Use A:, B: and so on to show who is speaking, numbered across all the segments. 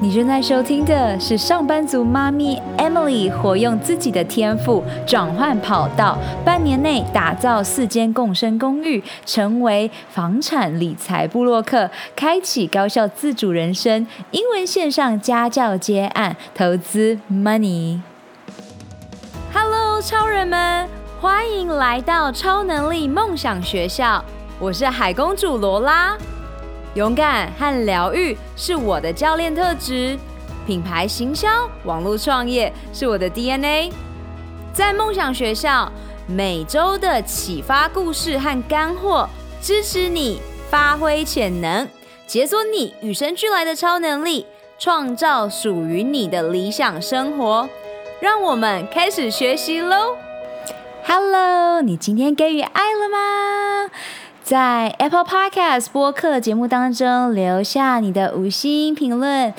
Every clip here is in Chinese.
A: 你正在收听的是上班族妈咪 Emily 活用自己的天赋转换跑道，半年内打造四间共生公寓，成为房产理财部落客，开启高效自主人生。英文线上家教接案，投资 Money。Hello，超人们，欢迎来到超能力梦想学校，我是海公主罗拉。勇敢和疗愈是我的教练特质，品牌行销、网络创业是我的 DNA。在梦想学校，每周的启发故事和干货，支持你发挥潜能，解锁你与生俱来的超能力，创造属于你的理想生活。让我们开始学习喽！Hello，你今天给予爱了吗？在 Apple Podcast 播客节目当中留下你的五星评论，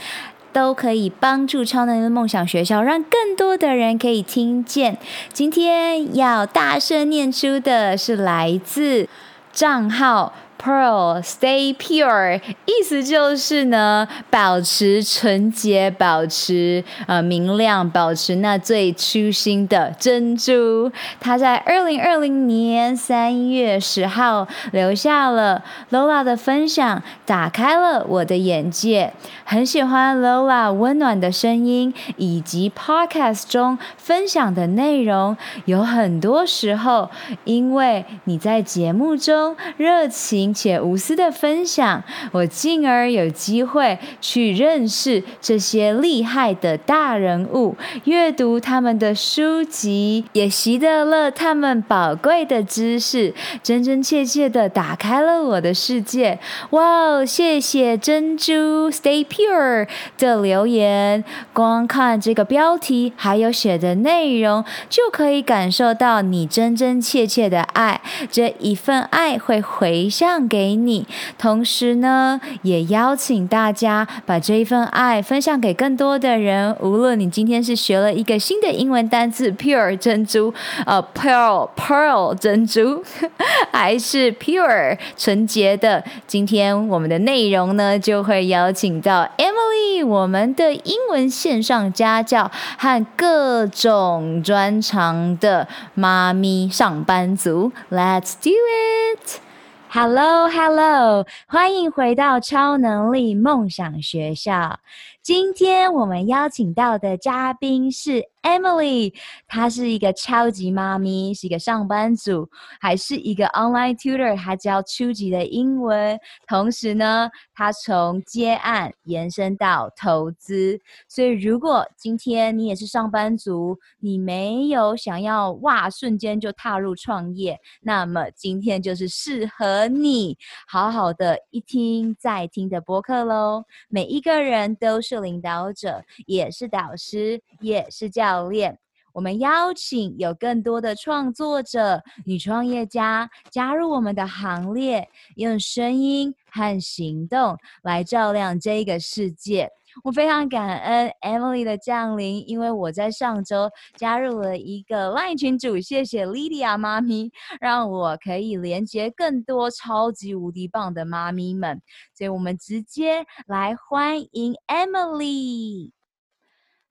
A: 都可以帮助超能力梦想学校，让更多的人可以听见。今天要大声念出的是来自账号。Pearl stay pure，意思就是呢，保持纯洁，保持呃明亮，保持那最初心的珍珠。他在二零二零年三月十号留下了 Lola 的分享，打开了我的眼界。很喜欢 Lola 温暖的声音，以及 Podcast 中分享的内容。有很多时候，因为你在节目中热情。且无私的分享，我进而有机会去认识这些厉害的大人物，阅读他们的书籍，也习得了他们宝贵的知识，真真切切的打开了我的世界。哇哦，谢谢珍珠 Stay Pure 的留言，光看这个标题还有写的内容，就可以感受到你真真切切的爱，这一份爱会回向。给你，同时呢，也邀请大家把这一份爱分享给更多的人。无论你今天是学了一个新的英文单词 “pure” 珍珠，呃，pearl pearl 珍珠，还是 pure 纯洁的，今天我们的内容呢，就会邀请到 Emily，我们的英文线上家教和各种专长的妈咪上班族，Let's do it！Hello，Hello，欢迎回到超能力梦想学校。今天我们邀请到的嘉宾是 Emily，她是一个超级妈咪，是一个上班族，还是一个 online tutor，她教初级的英文。同时呢，她从接案延伸到投资。所以，如果今天你也是上班族，你没有想要哇瞬间就踏入创业，那么今天就是适合你好好的一听再听的播客喽。每一个人都是。领导者也是导师，也是教练。我们邀请有更多的创作者、女创业家加入我们的行列，用声音和行动来照亮这个世界。我非常感恩 Emily 的降临，因为我在上周加入了一个 Line 群组，谢谢 Lydia 妈咪，让我可以连接更多超级无敌棒的妈咪们。所以我们直接来欢迎 Emily。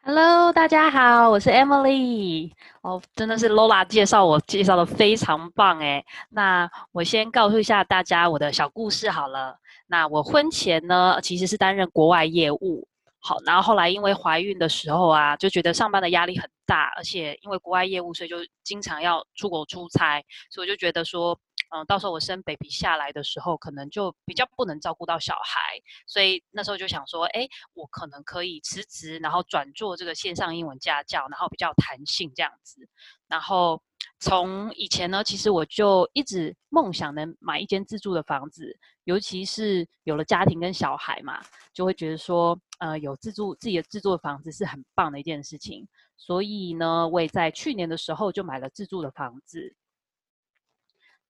B: Hello，大家好，我是 Emily。哦，真的是 Lola 介绍我介绍的非常棒诶。那我先告诉一下大家我的小故事好了。那我婚前呢，其实是担任国外业务。好，然后后来因为怀孕的时候啊，就觉得上班的压力很大，而且因为国外业务，所以就经常要出国出差，所以我就觉得说，嗯，到时候我生 baby 下来的时候，可能就比较不能照顾到小孩，所以那时候就想说，哎，我可能可以辞职，然后转做这个线上英文家教，然后比较弹性这样子，然后。从以前呢，其实我就一直梦想能买一间自住的房子，尤其是有了家庭跟小孩嘛，就会觉得说，呃，有自住自己的自住的房子是很棒的一件事情。所以呢，我也在去年的时候就买了自住的房子。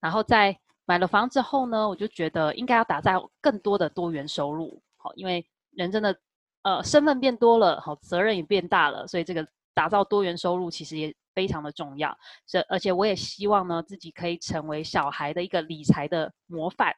B: 然后在买了房之后呢，我就觉得应该要打造更多的多元收入，好，因为人真的，呃，身份变多了，好，责任也变大了，所以这个打造多元收入其实也。非常的重要，这而且我也希望呢，自己可以成为小孩的一个理财的模范。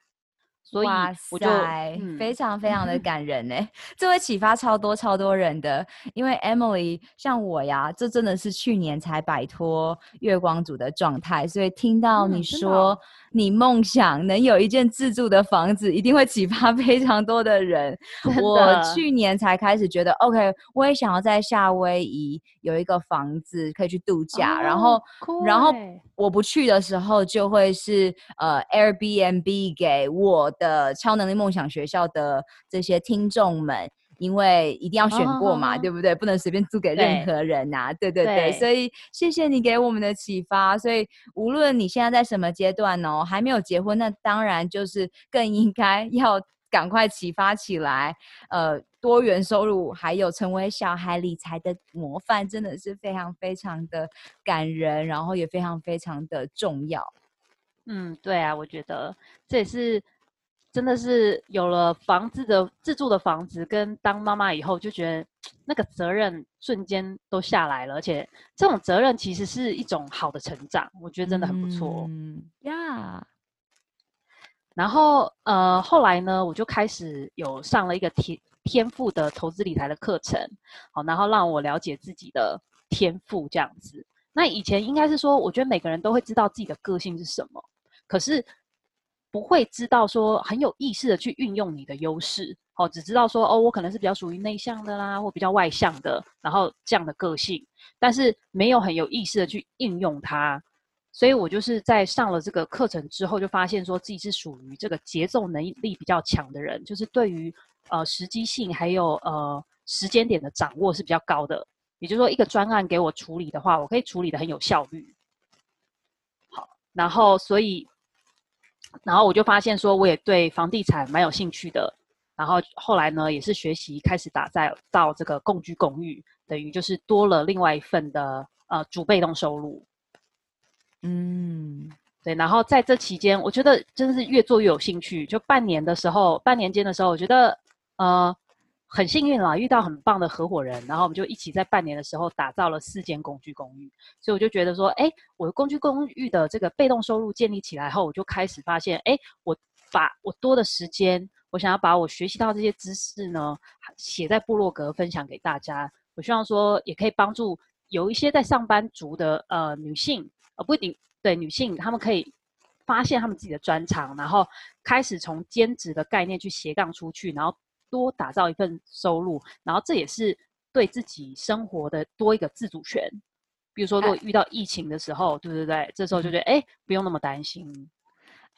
B: 所以我就
A: 哇、嗯、非常非常的感人呢，这会启发超多超多人的。因为 Emily 像我呀，这真的是去年才摆脱月光族的状态，所以听到你说你梦想能有一间自住的房子，一定会启发非常多的人。我去年才开始觉得，OK，我也想要在夏威夷有一个房子可以去度假，哦、然后，然后我不去的时候就会是呃 Airbnb 给我的超能力梦想学校的这些听众们，因为一定要选过嘛，哦、对不对？不能随便租给任何人呐、啊。对，对对对，对，所以谢谢你给我们的启发。所以无论你现在在什么阶段哦，还没有结婚，那当然就是更应该 要赶快启发起来。呃，多元收入还有成为小孩理财的模范，真的是非常非常的感人，然后也非常非常的重要。
B: 嗯，对啊，我觉得这也是真的是有了房子的自住的房子，跟当妈妈以后，就觉得那个责任瞬间都下来了，而且这种责任其实是一种好的成长，我觉得真的很不错。
A: 嗯呀，
B: 然后呃，后来呢，我就开始有上了一个天天赋的投资理财的课程，好，然后让我了解自己的天赋这样子。那以前应该是说，我觉得每个人都会知道自己的个性是什么。可是不会知道说很有意识的去运用你的优势，哦，只知道说哦，我可能是比较属于内向的啦，或比较外向的，然后这样的个性，但是没有很有意识的去应用它，所以我就是在上了这个课程之后，就发现说自己是属于这个节奏能力比较强的人，就是对于呃时机性还有呃时间点的掌握是比较高的，也就是说一个专案给我处理的话，我可以处理得很有效率。好，然后所以。然后我就发现说，我也对房地产蛮有兴趣的。然后后来呢，也是学习开始打造到这个共居公寓，等于就是多了另外一份的呃主被动收入。嗯，对。然后在这期间，我觉得真的是越做越有兴趣。就半年的时候，半年间的时候，我觉得呃。很幸运啦，遇到很棒的合伙人，然后我们就一起在半年的时候打造了四间工具公寓。所以我就觉得说，哎，我的工具公寓的这个被动收入建立起来后，我就开始发现，哎，我把我多的时间，我想要把我学习到这些知识呢，写在部落格分享给大家。我希望说，也可以帮助有一些在上班族的呃女性，呃不一定对女性，她们可以发现她们自己的专长，然后开始从兼职的概念去斜杠出去，然后。多打造一份收入，然后这也是对自己生活的多一个自主权。比如说，如果遇到疫情的时候，对对对，这时候就觉得哎，不用那么担心。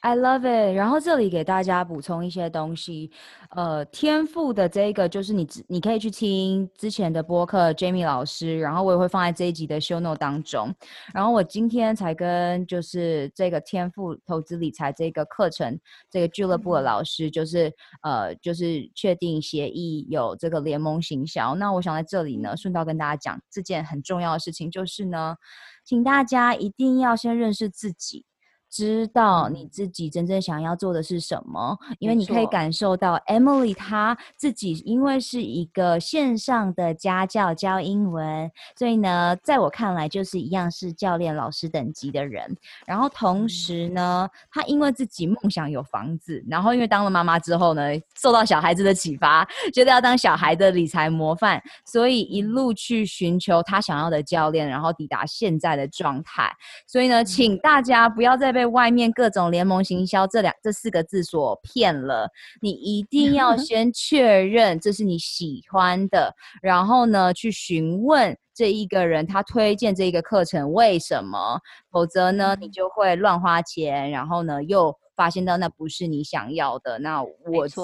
A: I love it。然后这里给大家补充一些东西，呃，天赋的这个就是你，你可以去听之前的播客，Jamie 老师，然后我也会放在这一集的 show note 当中。然后我今天才跟就是这个天赋投资理财这个课程这个俱乐部的老师，就是呃，就是确定协议有这个联盟行销。那我想在这里呢，顺道跟大家讲这件很重要的事情，就是呢，请大家一定要先认识自己。知道你自己真正想要做的是什么，因为你可以感受到 Emily 她自己，因为是一个线上的家教教英文，所以呢，在我看来就是一样是教练老师等级的人。然后同时呢，她因为自己梦想有房子，然后因为当了妈妈之后呢，受到小孩子的启发，觉得要当小孩的理财模范，所以一路去寻求她想要的教练，然后抵达现在的状态。所以呢，请大家不要再被。被外面各种联盟行销这两这四个字所骗了，你一定要 先确认这是你喜欢的，然后呢，去询问这一个人他推荐这一个课程为什么，否则呢，你就会乱花钱，然后呢又。发现到那不是你想要的，那我是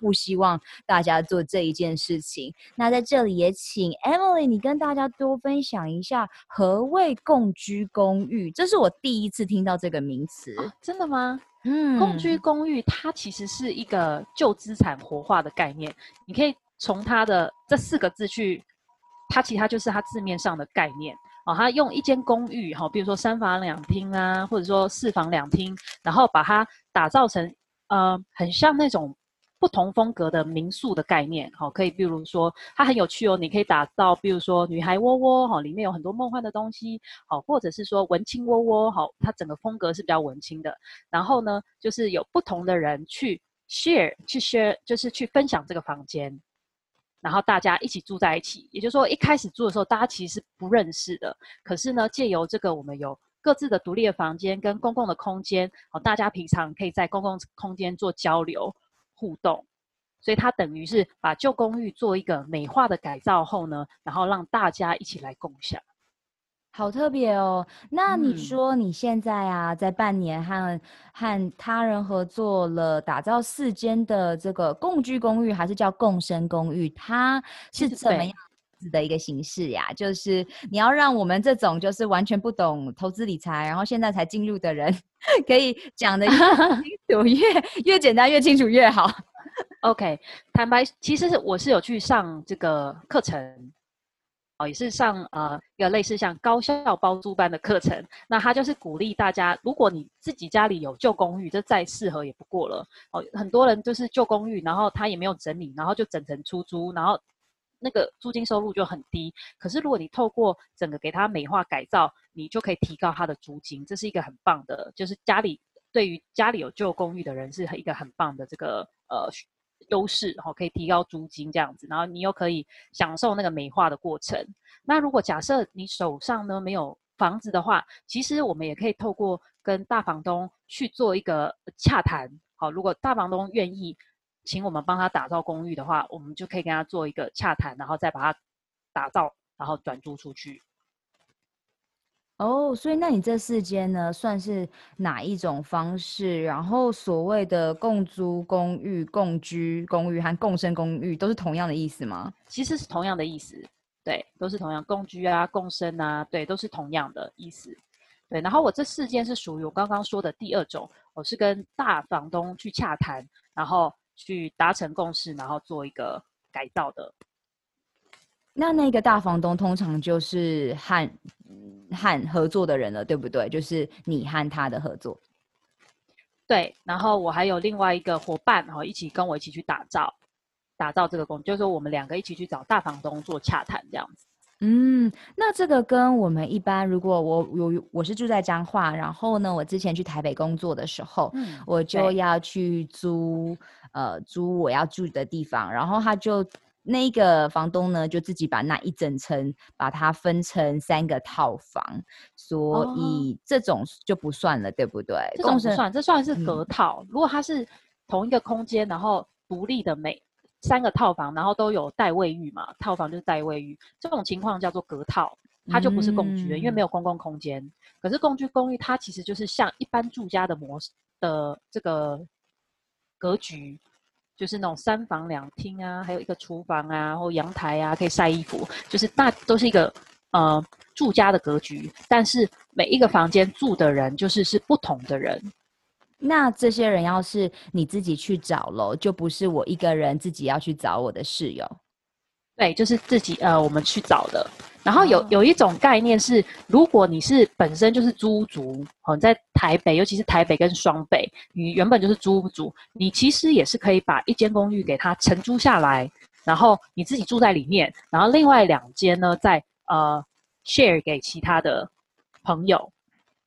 A: 不希望大家做这一件事情。那在这里也请 Emily，你跟大家多分享一下何谓共居公寓？这是我第一次听到这个名词。
B: 啊，真的吗？嗯，共居公寓它其实是一个旧资产活化的概念，你可以从它的这四个字去，它其实它就是它字面上的概念。哦，它用一间公寓，哈，比如说三房两厅啊，或者说四房两厅，然后把它打造成，呃，很像那种不同风格的民宿的概念，哈，可以，比如说它很有趣哦，你可以打造，比如说女孩窝窝，哈，里面有很多梦幻的东西，好，或者是说文青窝窝，好，它整个风格是比较文青的，然后呢，就是有不同的人去 share 去 share 就是去分享这个房间，然后大家一起住在一起。也就是说，一开始住的时候，大家其实是不认识的。可是呢，借由这个，我们有各自的独立的房间跟公共的空间，哦，大家平常可以在公共空间做交流互动。所以它等于是把旧公寓做一个美化的改造后呢，然后让大家一起来共享。
A: 好特别哦！那你说你现在啊，在半年和和他人合作了，打造四间的这个共居公寓，还是叫共生公寓？它是 怎么样子的一个形式呀？就是你要让我们这种就是完全不懂投资理财，然后现在才进入的人，可以讲的越清 楚越越简单越清楚越好。
B: OK，坦白，其实是我是有去上这个课程。也是上呃一个类似像高效包租班的课程，那他就是鼓励大家，如果你自己家里有旧公寓，这再适合也不过了哦。很多人就是旧公寓，然后他也没有整理，然后就整成出租，然后那个租金收入就很低。可是如果你透过整个给他美化改造，你就可以提高他的租金，这是一个很棒的，就是家里对于家里有旧公寓的人是一个很棒的这个呃。优势，然后可以提高租金这样子，然后你又可以享受那个美化的过程。那如果假设你手上呢没有房子的话，其实我们也可以透过跟大房东去做一个洽谈。好，如果大房东愿意请我们帮他打造公寓的话，我们就可以跟他做一个洽谈，然后再把它打造，然后转租出去。
A: 哦所以那你这四间呢，算是哪一种方式？然后所谓的共租公寓、共居公寓和共生公寓，都是同样的意思吗？
B: 其实是同样的意思，对，都是同样共居啊、共生啊，对，都是同样的意思。对，然后我这四间是属于我刚刚说的第二种，我是跟大房东去洽谈，然后去达成共识，然后做一个改造的。
A: 那那个大房东通常就是和和合作的人了，对不对？就是你和他的合作。
B: 对，然后我还有另外一个伙伴，然后一起跟我一起去打造，打造这个公寓，就是说我们两个一起去找大房东做洽谈这样子。
A: 嗯，那这个跟我们一般，如果我有我是住在彰化，然后呢，我之前去台北工作的时候，嗯，我就要去租呃租我要住的地方，然后他就。那个房东呢，就自己把那一整层把它分成三个套房，所以这种就不算了，哦、对不对？
B: 这种不算，这算是隔套。嗯、如果它是同一个空间，然后独立的每三个套房，然后都有带卫浴嘛，套房就是带卫浴，这种情况叫做隔套，它就不是共居了，嗯、因为没有公共空间。可是共居公寓，它其实就是像一般住家的模式的这个格局。就是那种三房两厅啊，还有一个厨房啊，或阳台啊，可以晒衣服。就是大都是一个呃住家的格局，但是每一个房间住的人就是是不同的人。
A: 那这些人要是你自己去找喽，就不是我一个人自己要去找我的室友。
B: 对，就是自己呃，我们去找的。然后有有一种概念是，如果你是本身就是租屋族，哦，在台北，尤其是台北跟双北，你原本就是租屋族，你其实也是可以把一间公寓给它承租下来，然后你自己住在里面，然后另外两间呢，再呃 share 给其他的朋友。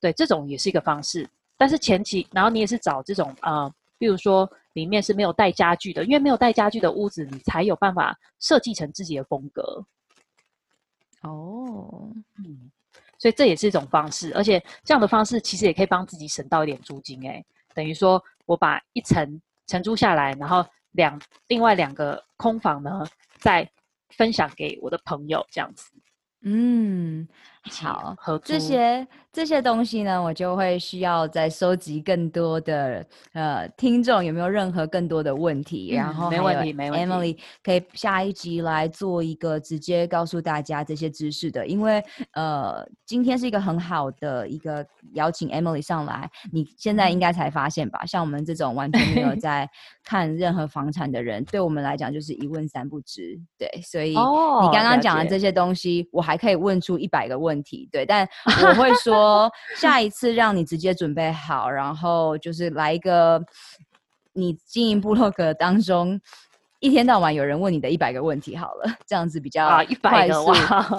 B: 对，这种也是一个方式。但是前期，然后你也是找这种呃，比如说。里面是没有带家具的，因为没有带家具的屋子，你才有办法设计成自己的风格。
A: 哦，
B: 嗯，所以这也是一种方式，而且这样的方式其实也可以帮自己省到一点租金。诶，等于说我把一层承租下来，然后两另外两个空房呢，再分享给我的朋友，这样子。
A: 嗯，好，这些这些东西呢，我就会需要再收集更多的呃听众有没有任何更多的问题，嗯、然后没问题，没问题，Emily 可以下一集来做一个直接告诉大家这些知识的，因为呃今天是一个很好的一个邀请 Emily 上来，你现在应该才发现吧？嗯、像我们这种完全没有 在看任何房产的人，对我们来讲就是一问三不知，对，所以你刚刚讲的这些东西，哦、我还。还可以问出一百个问题，对，但我会说 下一次让你直接准备好，然后就是来一个你经营部落格当中一天到晚有人问你的一百个问题好了，这样子比较
B: 啊，一百个哇，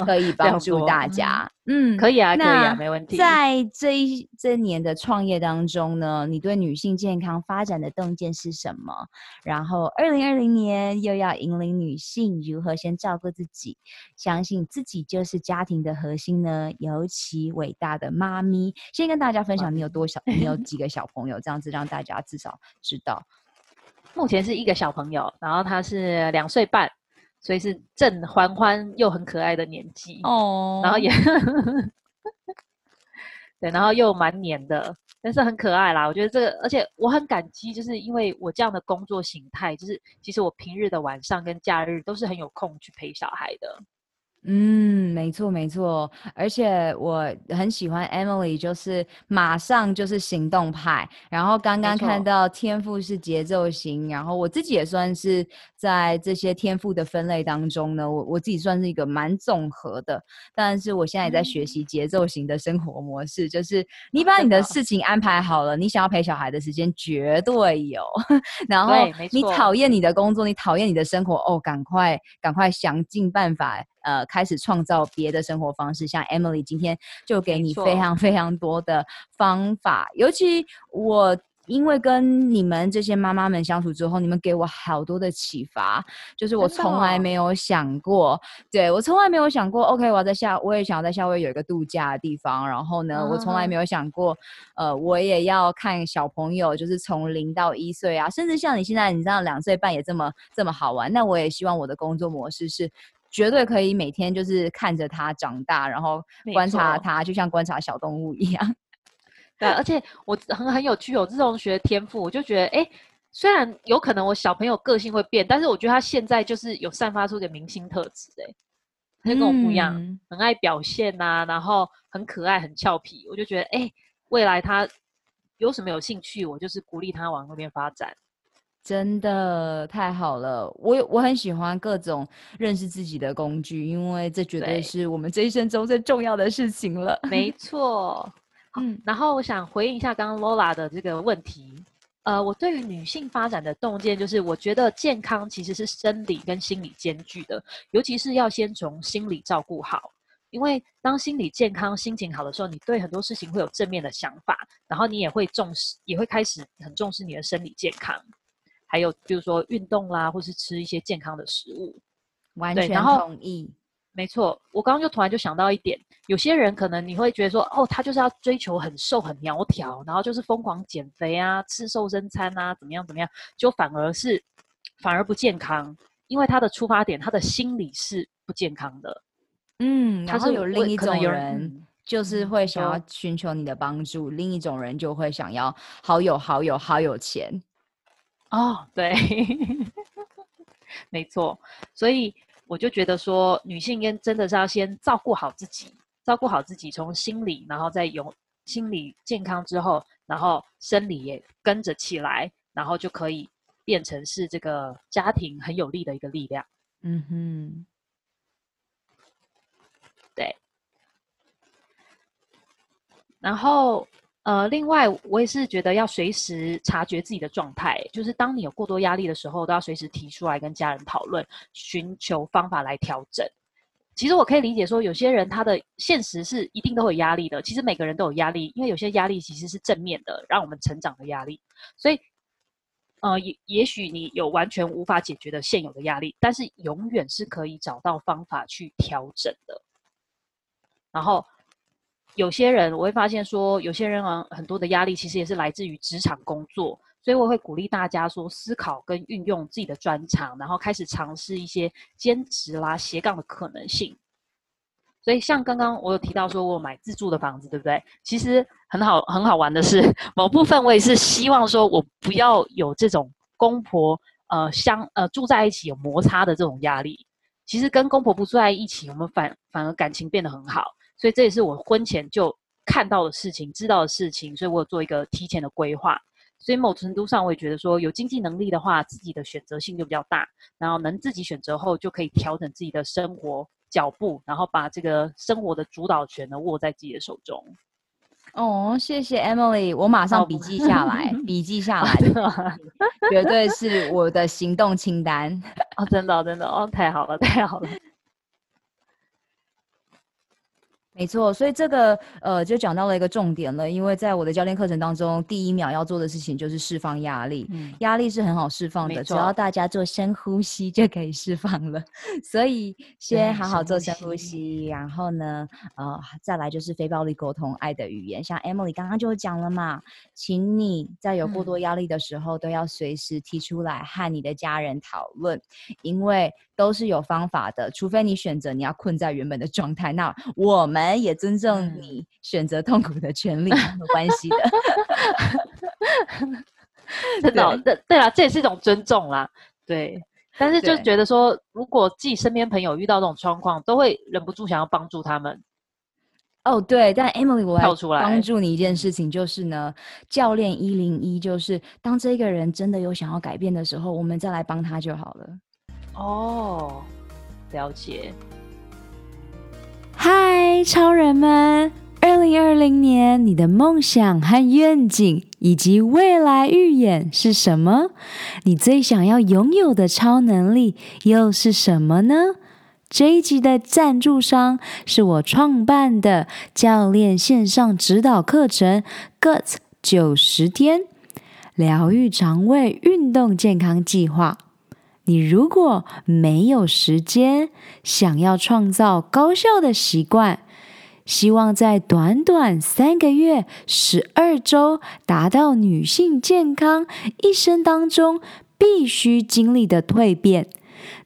A: 可以帮助大家。
B: 嗯，可以啊，可以啊，没问题。
A: 在这一这一年的创业当中呢，你对女性健康发展的洞见是什么？然后，二零二零年又要引领女性如何先照顾自己，相信自己就是家庭的核心呢？尤其伟大的妈咪，先跟大家分享你有多小，你有几个小朋友，这样子让大家至少知道。
B: 目前是一个小朋友，然后他是两岁半。所以是正欢欢又很可爱的年纪哦，然后也 对，然后又蛮黏的，但是很可爱啦。我觉得这个，而且我很感激，就是因为我这样的工作形态，就是其实我平日的晚上跟假日都是很有空去陪小孩的。
A: 嗯，没错没错，而且我很喜欢 Emily，就是马上就是行动派。然后刚刚看到天赋是节奏型，然后我自己也算是在这些天赋的分类当中呢，我我自己算是一个蛮综合的。但是我现在也在学习节奏型的生活模式，嗯、就是你把你的事情安排好了，你想要陪小孩的时间绝对有。然后你讨厌你的工作，你讨厌你的生活，哦，赶快赶快想尽办法。呃，开始创造别的生活方式，像 Emily 今天就给你非常非常多的方法。尤其我因为跟你们这些妈妈们相处之后，你们给我好多的启发，就是我从来没有想过，哦、对，我从来没有想过，OK，我要在夏，我也想要在夏威夷有一个度假的地方。然后呢，嗯、我从来没有想过，呃，我也要看小朋友，就是从零到一岁啊，甚至像你现在，你知道两岁半也这么这么好玩。那我也希望我的工作模式是。绝对可以每天就是看着他长大，然后观察他，就像观察小动物一样。
B: 对，而且我很很有趣，有这种学天赋，我就觉得，哎，虽然有可能我小朋友个性会变，但是我觉得他现在就是有散发出一个明星特质，哎，他就跟我不一样，嗯、很爱表现呐、啊，然后很可爱、很俏皮，我就觉得，哎，未来他有什么有兴趣，我就是鼓励他往那边发展。
A: 真的太好了，我我很喜欢各种认识自己的工具，因为这绝对是我们这一生中最重要的事情了。
B: 没错，嗯，然后我想回应一下刚刚 Lola 的这个问题，呃，我对于女性发展的洞见就是，我觉得健康其实是生理跟心理兼具的，尤其是要先从心理照顾好，因为当心理健康、心情好的时候，你对很多事情会有正面的想法，然后你也会重视，也会开始很重视你的生理健康。还有，比如说运动啦，或是吃一些健康的食物，
A: 完全同意。
B: 没错，我刚刚就突然就想到一点，有些人可能你会觉得说，哦，他就是要追求很瘦、很苗条，然后就是疯狂减肥啊，吃瘦身餐啊，怎么样怎么样，就反而是反而不健康，因为他的出发点，他的心理是不健康的。
A: 嗯，他是有另一种人，就是会想要寻求你的帮助，嗯，另一种人就会想要好有好有好有钱。
B: 哦，对，没错，所以我就觉得说，女性应真的是要先照顾好自己，照顾好自己，从心理，然后再有心理健康之后，然后生理也跟着起来，然后就可以变成是这个家庭很有力的一个力量。嗯哼，对，然后。呃，另外，我也是觉得要随时察觉自己的状态，就是当你有过多压力的时候，都要随时提出来跟家人讨论，寻求方法来调整。其实我可以理解说，有些人他的现实是一定都有压力的。其实每个人都有压力，因为有些压力其实是正面的，让我们成长的压力。所以，呃，也也许你有完全无法解决的现有的压力，但是永远是可以找到方法去调整的。然后。有些人我会发现说，有些人啊，很多的压力其实也是来自于职场工作，所以我会鼓励大家说，思考跟运用自己的专长，然后开始尝试一些兼职啦、斜杠的可能性。所以像刚刚我有提到说，我买自住的房子，对不对？其实很好很好玩的是，某部分我也是希望说我不要有这种公婆呃相呃住在一起有摩擦的这种压力。其实跟公婆不住在一起，我们反反而感情变得很好。所以这也是我婚前就看到的事情，知道的事情，所以我有做一个提前的规划。所以某程度上，我也觉得说，有经济能力的话，自己的选择性就比较大。然后能自己选择后，就可以调整自己的生活脚步，然后把这个生活的主导权呢握在自己的手中。
A: 哦，谢谢 Emily，我马上笔记下来，笔记下来，绝对是我的行动清单。
B: 哦，真的，真的，哦，太好了，太好了。
A: 没错，所以这个呃，就讲到了一个重点了。因为在我的教练课程当中，第一秒要做的事情就是释放压力。嗯，压力是很好释放的，只要大家做深呼吸就可以释放了。所以先好好做深呼吸，然后呢，呃，再来就是非暴力沟通，爱的语言。像 Emily 刚刚就讲了嘛，请你在有过多压力的时候，嗯，都要随时提出来和你的家人讨论，因为都是有方法的。除非你选择你要困在原本的状态，那我们。也尊重你选择痛苦的权利，没有关系的。
B: 真的，对对啊，这也是一种尊重啦。对，但是就觉得说，如果自己身边朋友遇到这种状况，都会忍不住想要帮助他们。
A: 哦，对，但 Emily，我来帮助你一件事情，就是呢，教练一零一，就是当这个人真的有想要改变的时候，我们再来帮他就好了。
B: 哦，了解。
A: 嗨，超人们！二零二零年，你的梦想和愿景以及未来预演是什么？你最想要拥有的超能力又是什么呢？这一集的赞助商是我创办的教练线上指导课程 “Gut 九十天疗愈肠胃运动健康计划”。你如果没有时间，想要创造高效的习惯，希望在短短三个月、十二周达到女性健康一生当中必须经历的蜕变，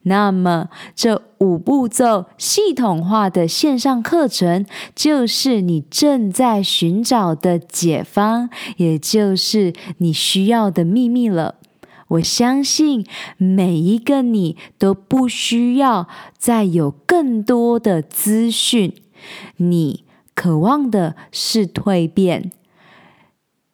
A: 那么这五步骤系统化的线上课程就是你正在寻找的解方，也就是你需要的秘密了。我相信每一个你都不需要再有更多的资讯，你渴望的是蜕变。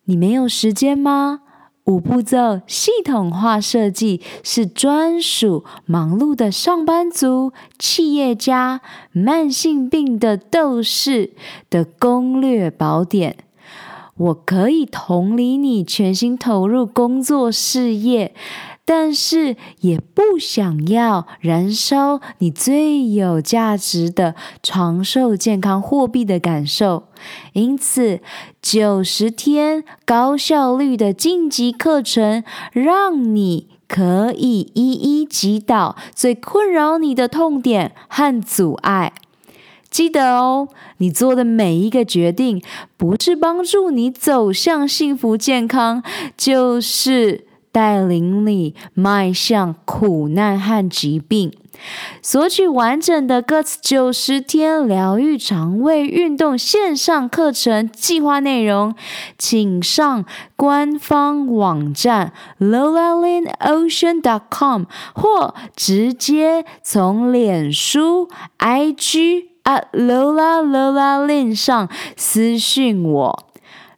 A: 你没有时间吗？五步骤系统化设计是专属忙碌的上班族、企业家、慢性病的斗士的攻略宝典。我可以同理你全心投入工作事业，但是也不想要燃烧你最有价值的长寿健康货币的感受。因此，九十天高效率的晋级课程，让你可以一一击倒最困扰你的痛点和阻碍。记得哦，你做的每一个决定，不是帮助你走向幸福健康，就是带领你迈向苦难和疾病。索取完整的 Guts 九十天疗愈肠胃运动线上课程计划内容，请上官方网站 lola lin ocean dot com，或直接从脸书 IG。啊，Lola Lola Lin 上私讯我，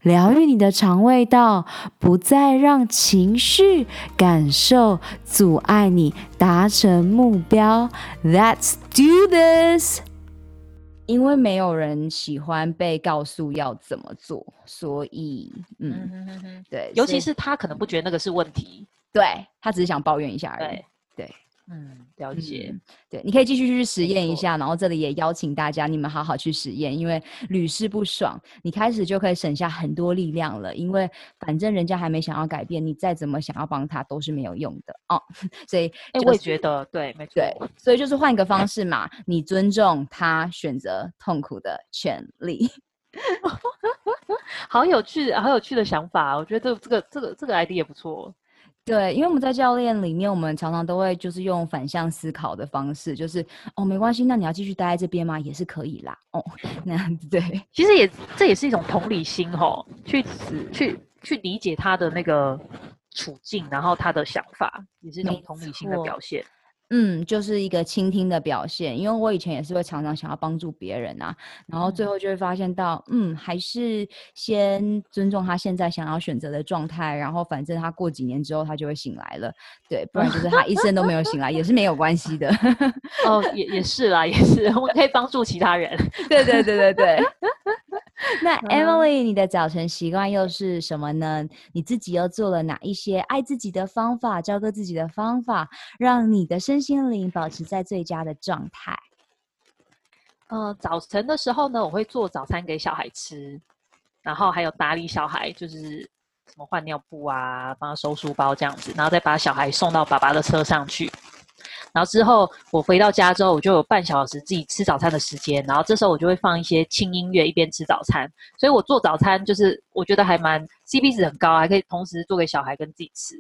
A: 疗愈你的肠胃道，不再让情绪感受阻碍你达成目标。Let's do this！因为没有人喜欢被告诉要怎么做，所以，嗯，嗯哼哼对，
B: 尤其是他可能不觉得那个是问题，
A: 对，他只是想抱怨一下而已，
B: 嗯，了解。
A: 嗯、对，你可以继续去实验一下，然后这里也邀请大家，你们好好去实验，因为屡试不爽，你开始就可以省下很多力量了。因为反正人家还没想要改变，你再怎么想要帮他都是没有用的哦。所以，
B: 哎、就是，我也觉得对，没错。
A: 对，所以就是换一个方式嘛，你尊重他选择痛苦的权利。
B: 好有趣，好有趣的想法，我觉得这这个这个这个 ID 也不错。
A: 对，因为我们在教练里面，我们常常都会就是用反向思考的方式，就是哦，没关系，那你要继续待在这边吗？也是可以啦。哦，那对，
B: 其实也这也是一种同理心哦，去去去理解他的那个处境，然后他的想法，也是一种同理心的表现。
A: 嗯，就是一个倾听的表现，因为我以前也是会常常想要帮助别人啊，然后最后就会发现到，嗯，还是先尊重他现在想要选择的状态，然后反正他过几年之后他就会醒来了，对，不然就是他一生都没有醒来也是没有关系的。
B: 哦，也也是啦，也是，我们可以帮助其他人。
A: 对对对对对。那 Emily，你的早晨习惯又是什么呢？你自己又做了哪一些爱自己的方法，照顾自己的方法，让你的心灵保持在最佳的状态？
B: 呃，早晨的时候呢，我会做早餐给小孩吃，然后还有打理小孩，就是什么换尿布啊，帮他收书包这样子，然后再把小孩送到爸爸的车上去。然后之后我回到家之后，我就有半小时自己吃早餐的时间。然后这时候我就会放一些轻音乐，一边吃早餐。所以我做早餐就是我觉得还蛮 CP 值很高，还可以同时做给小孩跟自己吃。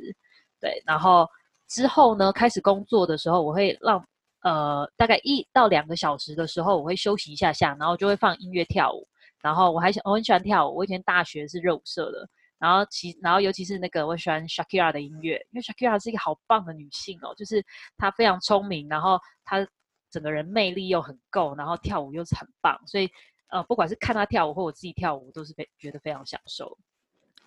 B: 对，然后之后呢，开始工作的时候，我会让呃大概一到两个小时的时候，我会休息一下下，然后就会放音乐跳舞。然后我还想我很喜欢跳舞，我以前大学是热舞社的。然后其然后尤其是那个我喜欢 Shakira 的音乐，因为 Shakira 是一个好棒的女性哦，就是她非常聪明，然后她整个人魅力又很够，然后跳舞又是很棒，所以呃不管是看她跳舞或我自己跳舞，都是非觉得非常享受。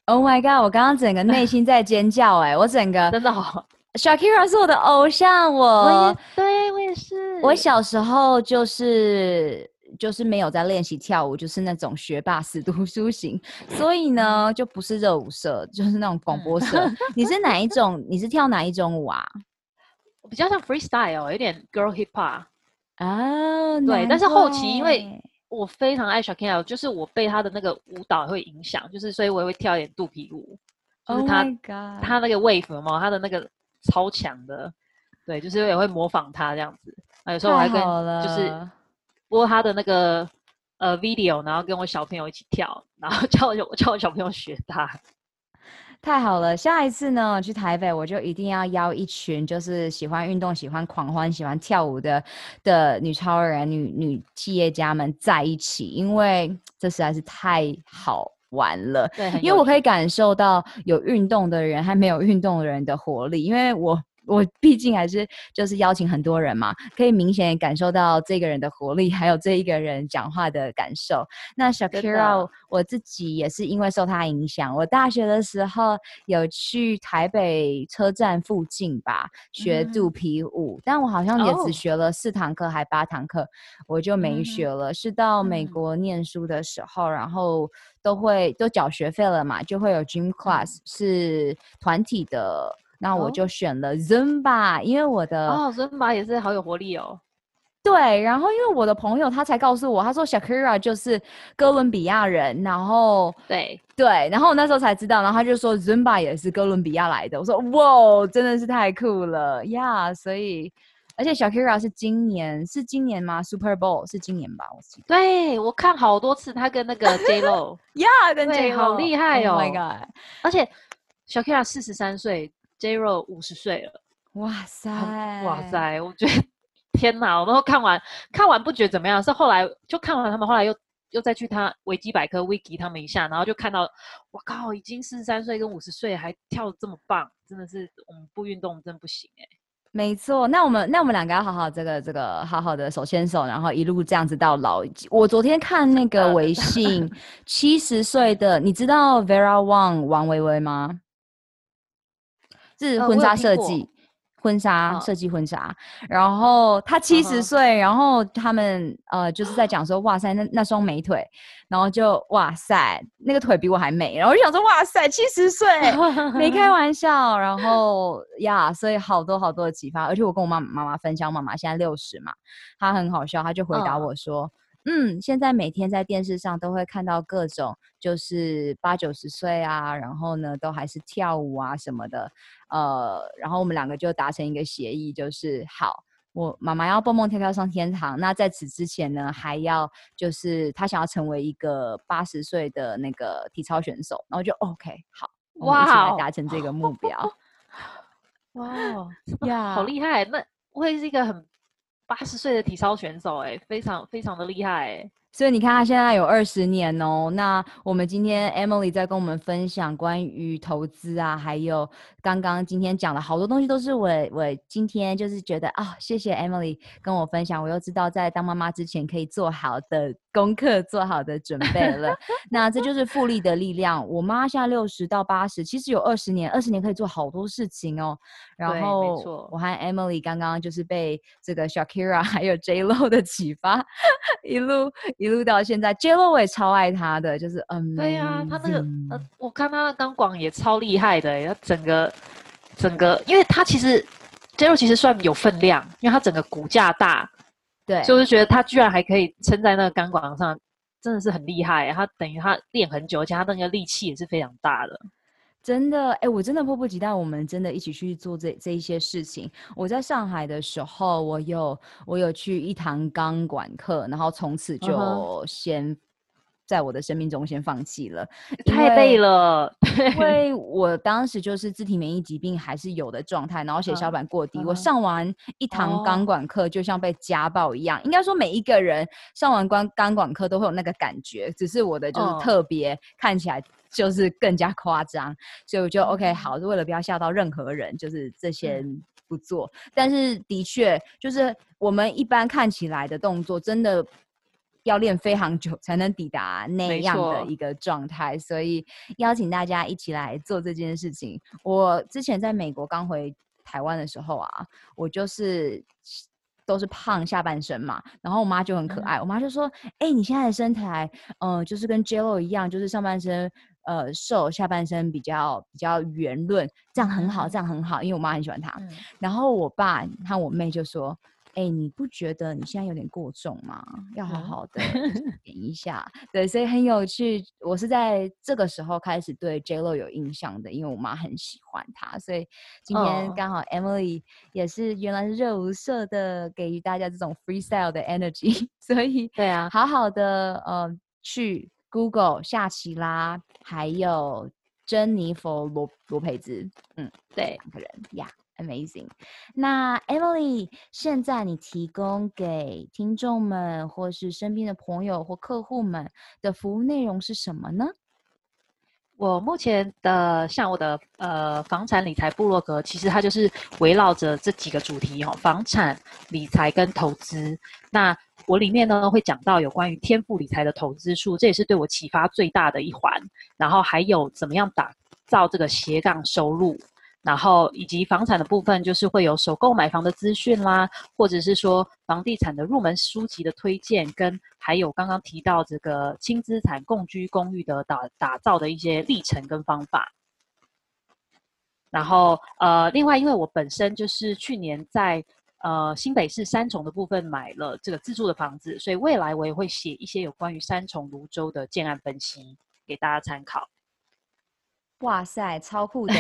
A: Oh my god！我刚刚整个内心在尖叫哎，我整个
B: 真的好
A: ，Shakira 是我的偶像，我，
B: 对我也是，
A: 我小时候就是。就是没有在练习跳舞，就是那种学霸死读书型，所以呢，就不是热舞社，就是那种广播社。你是哪一种？你是跳哪一种舞啊？
B: 我比较像 freestyle，有点 girl hip hop
A: 啊。
B: 对，但是后期因为我非常爱 Shakira，就是我被他的那个舞蹈会影响，就是所以我也会跳一点肚皮舞，就是他、oh、他那个 wave 嘛，他的那个超强的，对，就是也会模仿他这样子。啊，有时候我还跟就是。播他的那个呃 video，然后跟我小朋友一起跳，然后 叫我叫我小朋友学他。
A: 太好了，下一次呢去台北，我就一定要邀一群就是喜欢运动、喜欢狂欢、喜欢跳舞的的女超人、女女企业家们在一起，因为这实在是太好玩了。对，因为我可以感受到有运动的人还没有运动的人的活力，因为我。我毕竟还是就是邀请很多人嘛，可以明显感受到这个人的活力，还有这一个人讲话的感受。那 Shakira，我自己也是因为受他影响，我大学的时候有去台北车站附近吧学肚皮舞，嗯，但我好像也只学了四堂课还八堂课，我就没学了。嗯。是到美国念书的时候，然后都会都缴学费了嘛，就会有 gym class 是团体的。那我就选了 Zumba，哦，因为我的
B: 哦，Zumba 也是好有活力哦。
A: 对，然后因为我的朋友他才告诉我，他说 Shakira 就是哥伦比亚人，然后
B: 对
A: 对，然后我那时候才知道，然后他就说 Zumba 也是哥伦比亚来的。我说哇，真的是太酷了呀！Yeah, 所以，而且 Shakira 是今年是今年吗？Super Bowl 是今年吧？我记得。
B: 对，我看好多次他跟那个 J Lo，
A: 呀，跟 J Lo
B: 好厉害哦！Oh
A: my god！
B: 而且 Shakira 四十三岁。J.Lo 五十岁了，
A: 哇塞，
B: 哇塞！我觉得天哪，我都看完，看完不觉得怎么样，是后来就看完他们，后来又又再去他维基百科 Wiki 他们一下，然后就看到，我靠，已经四十三岁跟五十岁还跳得这么棒，真的是我们不运动真不行哎。
A: 没错，那我们那我们两个要好好这个这个好好的手牵手，然后一路这样子到老。我昨天看那个微信，七十岁的，你知道 Vera Wang 王维维吗？是婚纱设计，婚纱设计婚纱，然后他七十岁，然后他们呃就是在讲说，哇塞，那那双美腿，然后就哇塞，那个腿比我还美，然后我就想说，哇塞，七十岁，没开玩 笑，然后呀，所以好多好多的启发，而且我跟我妈妈妈分享，妈妈现在六十嘛，她很好笑，她就回答我说。嗯嗯，现在每天在电视上都会看到各种，就是八九十岁啊，然后呢都还是跳舞啊什么的，呃，然后我们两个就达成一个协议，就是好，我妈妈要蹦蹦跳跳上天堂，那在此之前呢，还要就是她想要成为一个八十岁的那个体操选手，然后就 OK，好，我们一起来达成这个目标。
B: 哇呀，好厉害！那会是一个很。八十岁的体操选手，欸，哎，非常非常的厉害，欸，
A: 所以你看他现在有二十年哦。那我们今天 Emily 在跟我们分享关于投资啊，还有刚刚今天讲的好多东西，都是我我今天就是觉得啊，哦，谢谢 Emily 跟我分享，我又知道在当妈妈之前可以做好的。功课做好的准备了，那这就是复利的力量。我妈现在六十到八十，其实有二十年，二十年可以做好多事情哦。然后我和 Emily 刚刚就是被这个 Shakira 还有 J Lo 的启发，一路一路到现在，J.Lo 我也超爱他的，就是嗯，
B: 对呀、啊，他那个呃，我看他的钢管也超厉害的，他整个整个，因为他其实 J.Lo 其实算有分量，因为他整个骨架大，
A: 对，
B: 就是觉得他居然还可以撑在那个钢管上，真的是很厉害。他等于他练很久，而且他那个力气也是非常大的。
A: 真的，哎，我真的迫不及待，我们真的一起去做这这一些事情。我在上海的时候，我有我有去一堂钢管课，然后从此就先在我的生命中先放弃了，
B: 太累了。
A: 因 为我当时就是自体免疫疾病还是有的状态，然后血小板过低。Uh. 我上完一堂钢管课，就像被家暴一样。Uh. 应该说每一个人上完钢钢管课都会有那个感觉，只是我的就是特别看起来。就是更加夸张，所以我就 OK 好，是为了不要吓到任何人，就是这些不做。嗯、但是的确，就是我们一般看起来的动作，真的要练非常久才能抵达那样的一个状态。所以邀请大家一起来做这件事情。我之前在美国刚回台湾的时候啊，我就是都是胖下半身嘛，然后我妈就很可爱，嗯、我妈就说：“哎、欸，你现在的身材，嗯、呃，就是跟 J.Lo 一样，就是上半身。”呃，瘦下半身比较比较圆润，这样很好，这样很好，因为我妈很喜欢他。嗯、然后我爸和我妹就说：“哎、欸，你不觉得你现在有点过重吗？要好好的减一下。嗯”对，所以很有趣。我是在这个时候开始对 J.Lo 有印象的，因为我妈很喜欢他，所以今天刚好 Emily 也是原来是热舞社的，给予大家这种 freestyle 的 energy，所以对啊，好好的呃去。Google 夏奇拉，还有珍妮佛罗罗培兹，嗯，对，两个人呀、yeah，amazing。那 Emily，现在你提供给听众们，或是身边的朋友或客户们的服务内容是什么呢？
B: 我目前的像我的呃房产理财部落格，其实它就是围绕着这几个主题哦，房产理财跟投资。那我里面呢会讲到有关于天赋理财的投资术，这也是对我启发最大的一环。然后还有怎么样打造这个斜杠收入。然后以及房产的部分，就是会有首购买房的资讯啦，或者是说房地产的入门书籍的推荐，跟还有刚刚提到这个轻资产共居公寓的打打造的一些历程跟方法。然后呃，另外因为我本身就是去年在呃新北市三重的部分买了这个自住的房子，所以未来我也会写一些有关于三重泸州的建案分析给大家参考。
A: 哇塞，超酷的！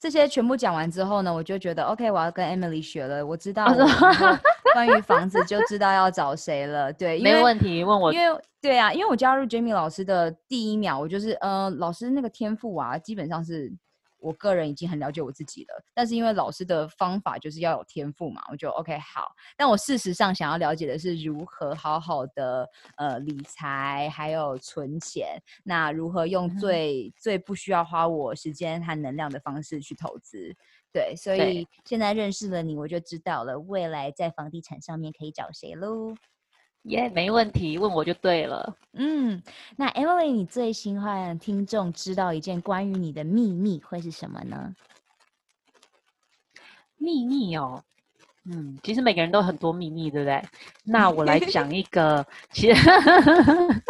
A: 这些全部讲完之后呢，我就觉得 OK，我要跟 Emily 学了。我知道我关于房子就知道要找谁了。对，
B: 没问题，问我。
A: 因为对啊，因为我加入 Jamie 老师的第一秒，我就是呃，老师那个天赋啊，基本上是。我个人已经很了解我自己了，但是因为老师的方法就是要有天赋嘛，我就 OK 好。但我事实上想要了解的是如何好好的呃理财，还有存钱。那如何用最、嗯、最不需要花我时间和能量的方式去投资？对，所以现在认识了你，我就知道了未来在房地产上面可以找谁喽。
B: 耶、yeah，没问题，问我就对了。
A: 嗯，那 Emily，你最希望听众知道一件关于你的秘密会是什么呢？
B: 秘密哦，嗯，其实每个人都很多秘密，对不对？那我来讲一个，其实，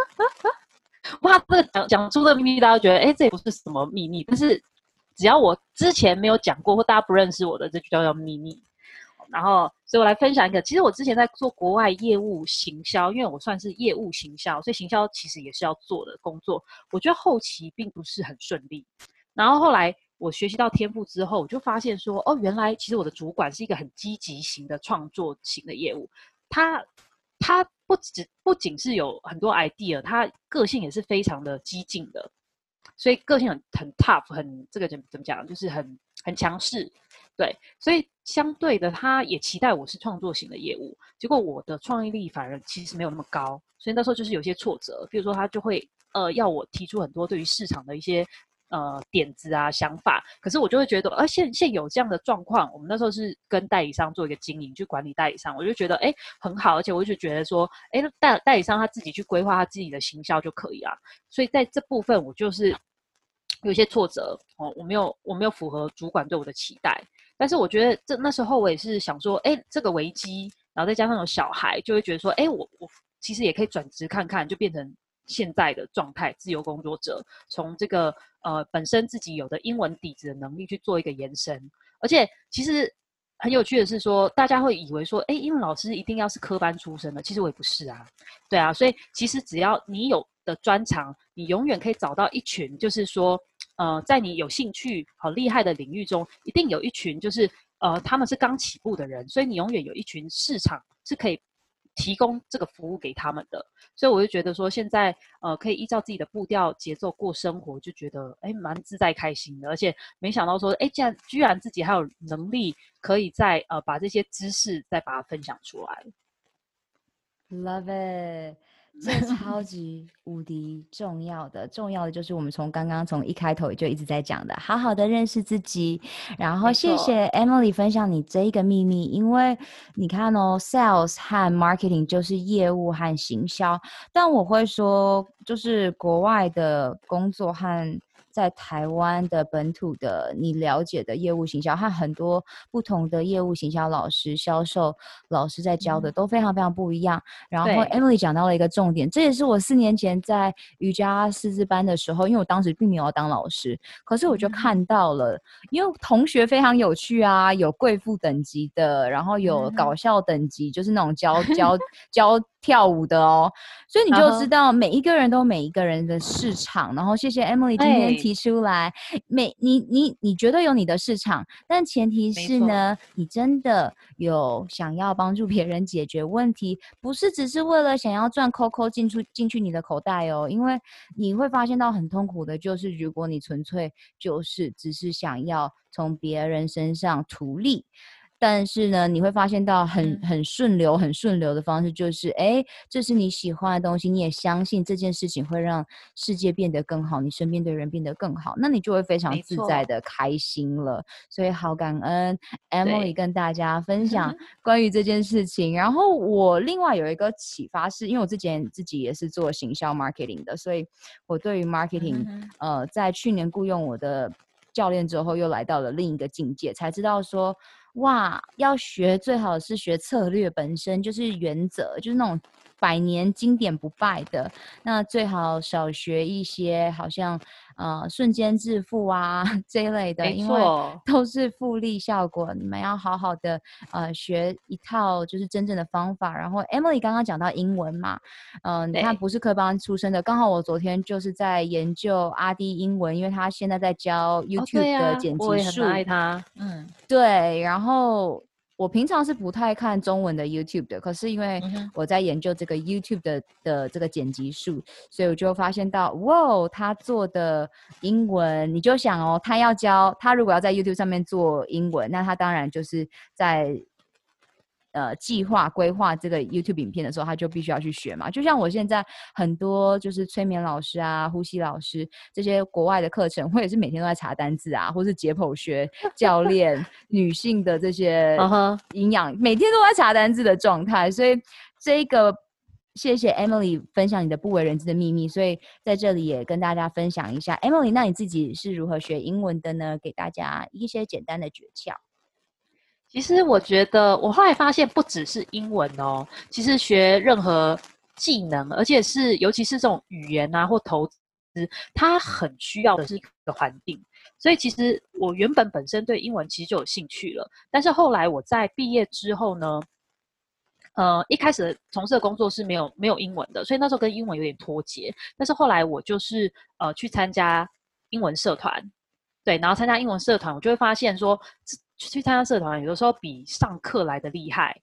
B: 哇，这个讲讲出的秘密，大家觉得，哎，这也不是什么秘密，但是只要我之前没有讲过或大家不认识我的，这就叫做秘密。然后，所以我来分享一个。其实我之前在做国外业务行销，因为我算是业务行销，所以行销其实也是要做的工作。我觉得后期并不是很顺利。然后后来我学习到天赋之后，我就发现说，哦，原来其实我的主管是一个很积极型的创作型的业务。他他不只不仅是有很多 idea，他个性也是非常的激进的。所以个性很很 tough，很这个怎怎么讲，就是很很强势。对，所以相对的，他也期待我是创作型的业务，结果我的创意力反而其实没有那么高，所以那时候就是有些挫折。比如说，他就会呃要我提出很多对于市场的一些呃点子啊想法，可是我就会觉得，呃现现有这样的状况，我们那时候是跟代理商做一个经营，去管理代理商，我就觉得哎很好，而且我就觉得说，哎代代理商他自己去规划他自己的行销就可以啊，所以在这部分我就是有些挫折哦，我没有我没有符合主管对我的期待。但是我觉得这那时候我也是想说，哎，这个危机，然后再加上有小孩，就会觉得说，哎，我我其实也可以转职看看，就变成现在的状态，自由工作者，从这个呃本身自己有的英文底子的能力去做一个延伸。而且其实很有趣的是说，大家会以为说，哎，英文老师一定要是科班出身的，其实我也不是啊，对啊，所以其实只要你有的专长，你永远可以找到一群，就是说，呃，在你有兴趣、好厉害的领域中，一定有一群，就是呃，他们是刚起步的人，所以你永远有一群市场是可以提供这个服务给他们的。所以我就觉得说，现在呃，可以依照自己的步调节奏过生活，就觉得哎，蛮自在开心的。而且没想到说，哎，竟然居然自己还有能力，可以再呃把这些知识再把它分享出来。
A: Love it。这超级无敌重要的，重要的就是我们从刚刚从一开头就一直在讲的，好好的认识自己。然后谢谢 Emily 分享你这一个秘密，因为你看哦，Sales 和 Marketing 就是业务和行销，但我会说，就是国外的工作和。在台湾的本土的你了解的业务行销和很多不同的业务行销老师、销售老师在教的都非常非常不一样。然后 Emily 讲到了一个重点，这也是我四年前在瑜伽师资班的时候，因为我当时并没有要当老师，可是我就看到了，因为同学非常有趣啊，有贵妇等级的，然后有搞笑等级，就是那种教教教。跳舞的哦，所以你就知道每一个人都有每一个人的市场。然后谢谢 Emily 今天提出来，每你你你觉得有你的市场，但前提是呢，你真的有想要帮助别人解决问题，不是只是为了想要赚扣扣进出进去你的口袋哦。因为你会发现到很痛苦的，就是如果你纯粹就是只是想要从别人身上图利。但是呢，你会发现到很很顺流、很顺流的方式，就是，哎，这是你喜欢的东西，你也相信这件事情会让世界变得更好，你身边的人变得更好，那你就会非常自在的开心了。所以好感恩 Emily 跟大家分享 关于这件事情。然后我另外有一个启发是，因为我之前自己也是做行销 marketing 的，所以我对于 marketing，呃，在去年雇佣我的教练之后，又来到了另一个境界，才知道说。哇，要学最好是学策略本身，就是原则，就是那种百年经典不败的。那最好少学一些，好像。呃，瞬间致富啊 这一类的，因为都是复利效果。你们要好好的呃学一套就是真正的方法。然后 Emily 刚刚讲到英文嘛，嗯、呃，你看不是科班出身的，刚好我昨天就是在研究阿迪英文，因为他现在在教 YouTube 的剪辑术，哦、我也很爱他。嗯，对，然后。我平常是不太看中文的 YouTube 的，可是因为我在研究这个 YouTube 的的这个剪辑术，所以我就发现到，哇，他做的英文，你就想哦，他要教他如果要在 YouTube 上面做英文，那他当然就是在。呃，计划规划这个 YouTube 影片的时候，他就必须要去学嘛。就像我现在很多就是催眠老师啊、呼吸老师这些国外的课程，我也是每天都在查单字啊，或是解剖学 教练女性的这些营养，每天都在查单字的状态。所以这个谢谢 Emily 分享你的不为人知的秘密。所以在这里也跟大家分享一下，Emily，那你自己是如何学英文的呢？给大家一些简单的诀窍。
B: 其实我觉得，我后来发现不只是英文哦，其实学任何技能，而且是尤其是这种语言啊或投资，它很需要的是一个环境。所以其实我原本本身对英文其实就有兴趣了，但是后来我在毕业之后呢，呃，一开始从事的工作是没有没有英文的，所以那时候跟英文有点脱节。但是后来我就是呃去参加英文社团，对，然后参加英文社团，我就会发现说。去参加社团，有的时候比上课来的厉害，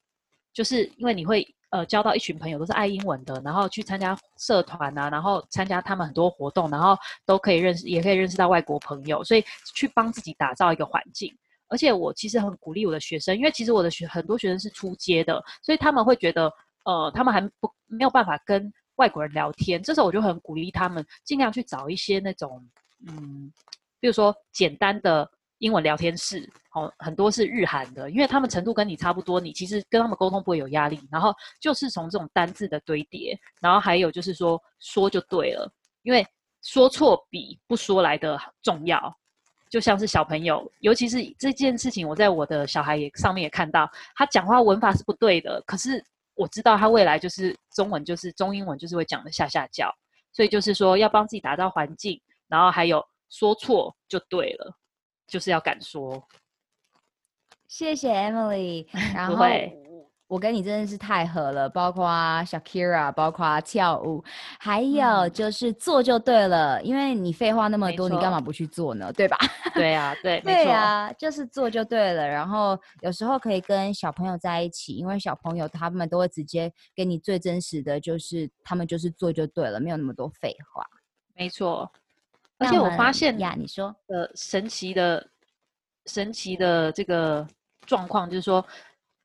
B: 就是因为你会呃交到一群朋友，都是爱英文的，然后去参加社团啊，然后参加他们很多活动，然后都可以认识，也可以认识到外国朋友，所以去帮自己打造一个环境。而且我其实很鼓励我的学生，因为其实我的学很多学生是出街的，所以他们会觉得呃他们还不没有办法跟外国人聊天，这时候我就很鼓励他们尽量去找一些那种嗯，比如说简单的。英文聊天室，哦，很多是日韩的，因为他们程度跟你差不多，你其实跟他们沟通不会有压力。然后就是从这种单字的堆叠，然后还有就是说说就对了，因为说错比不说来的重要。就像是小朋友，尤其是这件事情，我在我的小孩也上面也看到，他讲话文法是不对的，可是我知道他未来就是中文就是中英文就是会讲的下下叫，所以就是说要帮自己打造环境，然后还有说错就对了，就是要敢说。
A: 谢谢 Emily，然后。我跟你真的是太合了，包括 Shakira，包括跳舞，还有就是做就对了，嗯、因为你废话那么多，你干嘛不去做呢？对吧？
B: 对啊，对，
A: 对啊，就是做就对了。然后有时候可以跟小朋友在一起，因为小朋友他们都会直接给你最真实的就是，他们就是做就对了，没有那么多废话。
B: 没错，而且我发现
A: 呀，你说
B: 呃，神奇的神奇的这个状况就是说。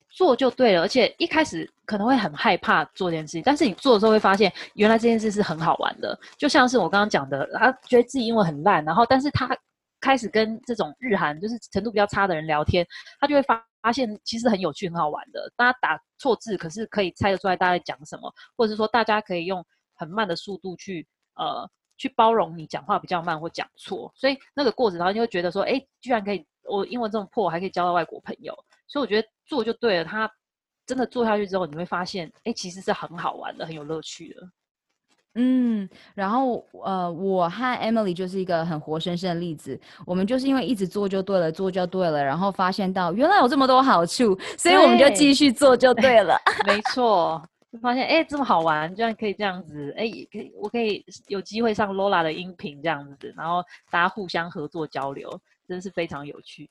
B: 做就对了，而且一开始可能会很害怕做这件事情，但是你做的时候会发现，原来这件事是很好玩的。就像是我刚刚讲的，他觉得自己英文很烂，然后但是他开始跟这种日韩就是程度比较差的人聊天，他就会发发现其实很有趣、很好玩的。大家打错字，可是可以猜得出来大家在讲什么，或者是说大家可以用很慢的速度去呃去包容你讲话比较慢或讲错，所以那个过程，然后就会觉得说，哎，居然可以，我英文这么破，还可以交到外国朋友。所以我觉得做就对了，他真的做下去之后，你会发现，哎，其实是很好玩的，很有乐趣的。
A: 嗯，然后呃，我和 Emily 就是一个很活生生的例子。我们就是因为一直做就对了，做就对了，然后发现到原来有这么多好处，所以我们就继续做就对了。
B: 没错，就发现哎，这么好玩，居然可以这样子，哎，可以，我可以有机会上 Lola 的音频这样子，然后大家互相合作交流，真是非常有趣。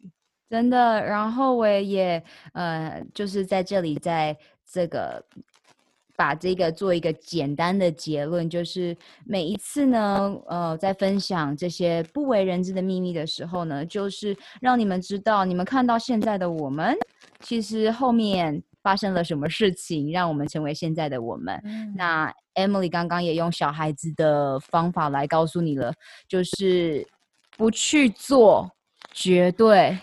A: 真的，然后我也呃，就是在这里，在这个把这个做一个简单的结论，就是每一次呢，呃，在分享这些不为人知的秘密的时候呢，就是让你们知道，你们看到现在的我们，其实后面发生了什么事情，让我们成为现在的我们。嗯。那 Emily 刚刚也用小孩子的方法来告诉你了，就是不去做，绝对。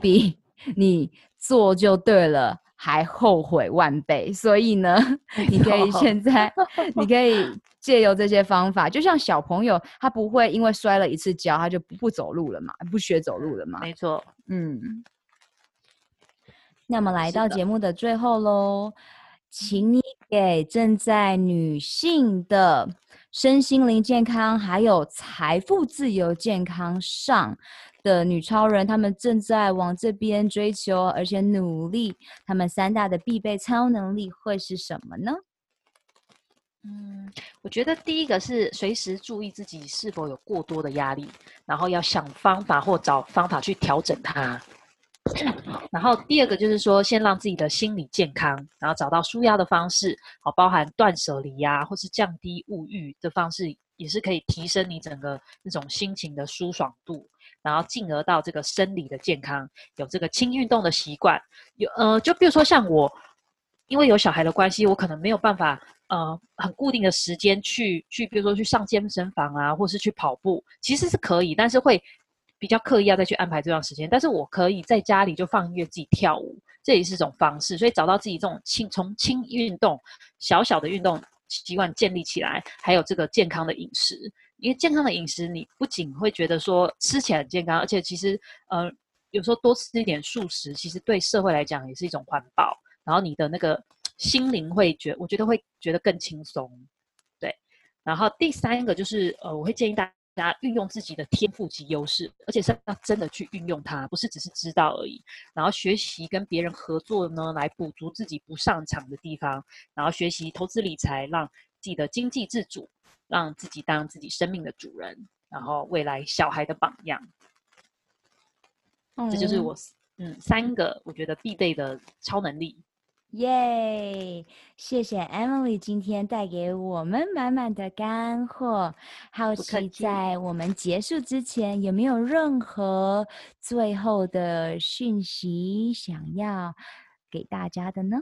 A: 比你做就对了还后悔万倍，所以呢，你可以现在，你可以借由这些方法，就像小朋友，他不会因为摔了一次跤，他就不走路了嘛，不学走路了嘛。
B: 没错，
A: 嗯。那么来到节目的最后喽，请你给正在女性的身心灵健康还有财富自由健康上。的女超人，她们正在往这边追求，而且努力。她们三大的必备超能力会是什么呢？
B: 嗯，我觉得第一个是随时注意自己是否有过多的压力，然后要想方法或找方法去调整它。然后第二个就是说，先让自己的心理健康，然后找到舒压的方式，好，包含断舍离呀，或是降低物欲的方式，也是可以提升你整个那种心情的舒爽度。然后进而到这个生理的健康，有这个轻运动的习惯，有呃，就比如说像我，因为有小孩的关系，我可能没有办法呃很固定的时间去去，比如说去上健身房啊，或是去跑步，其实是可以，但是会比较刻意要再去安排这段时间。但是我可以在家里就放音乐自己跳舞，这也是一种方式。所以找到自己这种轻从轻运动小小的运动习惯建立起来，还有这个健康的饮食。因为健康的饮食，你不仅会觉得说吃起来很健康，而且其实，呃，有时候多吃一点素食，其实对社会来讲也是一种环保。然后你的那个心灵会觉，我觉得会觉得更轻松。对。然后第三个就是，呃，我会建议大家运用自己的天赋及优势，而且是要真的去运用它，不是只是知道而已。然后学习跟别人合作呢，来补足自己不擅长的地方。然后学习投资理财，让自己的经济自主。让自己当自己生命的主人，然后未来小孩的榜样，嗯、这就是我嗯三个我觉得必备的超能力。
A: 耶！谢谢 Emily 今天带给我们满满的干货。好奇在我们结束之前，有没有任何最后的讯息想要给大家的呢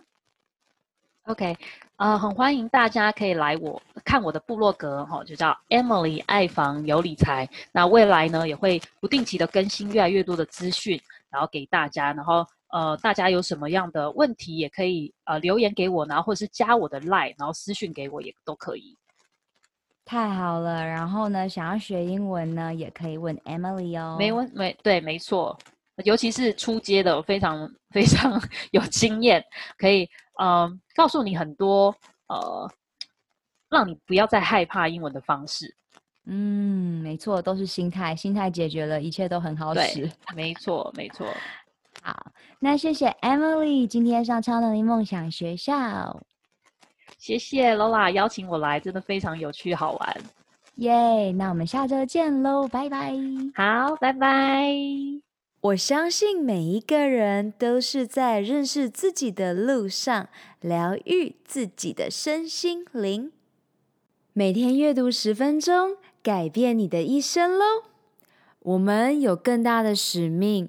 B: ？OK，呃，很欢迎大家可以来我看我的部落格哈，就叫 Emily 爱房有理财。那未来呢也会不定期的更新越来越多的资讯，然后给大家。然后呃，大家有什么样的问题也可以呃留言给我，然后或者是加我的 Line，然后私讯给我也都可以。
A: 太好了，然后呢，想要学英文呢，也可以问 Emily 哦。
B: 没问没对，没错。尤其是初阶的，非常 非常有经验，可以呃，告诉你很多呃，让你不要再害怕英文的方式。
A: 嗯，没错，都是心态，心态解决了，一切都很好使。
B: 没错，没错。
A: 好，那谢谢 Emily 今天上超能力梦想学校。
B: 谢谢 Lola 邀请我来，真的非常有趣好玩。
A: 耶，yeah, 那我们下周见喽，拜拜。
B: 好，拜拜。
A: 我相信每一个人都是在认识自己的路上，疗愈自己的身心灵。每天阅读十分钟。改变你的一生喽！我们有更大的使命，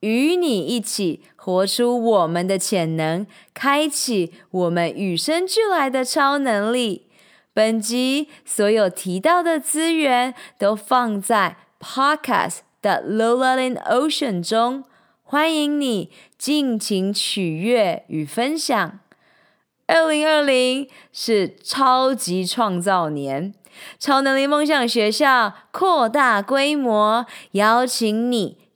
A: 与你一起活出我们的潜能，开启我们与生俱来的超能力。本集所有提到的资源都放在 Podcast 的 Lola in Ocean 中，欢迎你尽情取悦与分享。二零二零是超级创造年。超能力梦想学校扩大规模，邀请你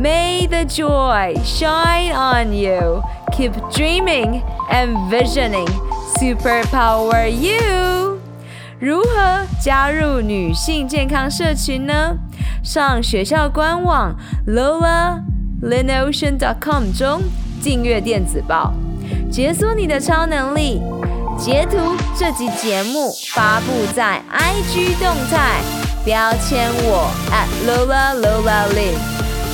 A: May the joy shine on you. Keep dreaming and visioning. Superpower you. 如何加入女性健康社群呢？上学校官网 lolaLinOcean.com 中订阅电子报，解锁你的超能力。截图这集节目发布在 IG 动态，标签我 at @LolaLolaLin，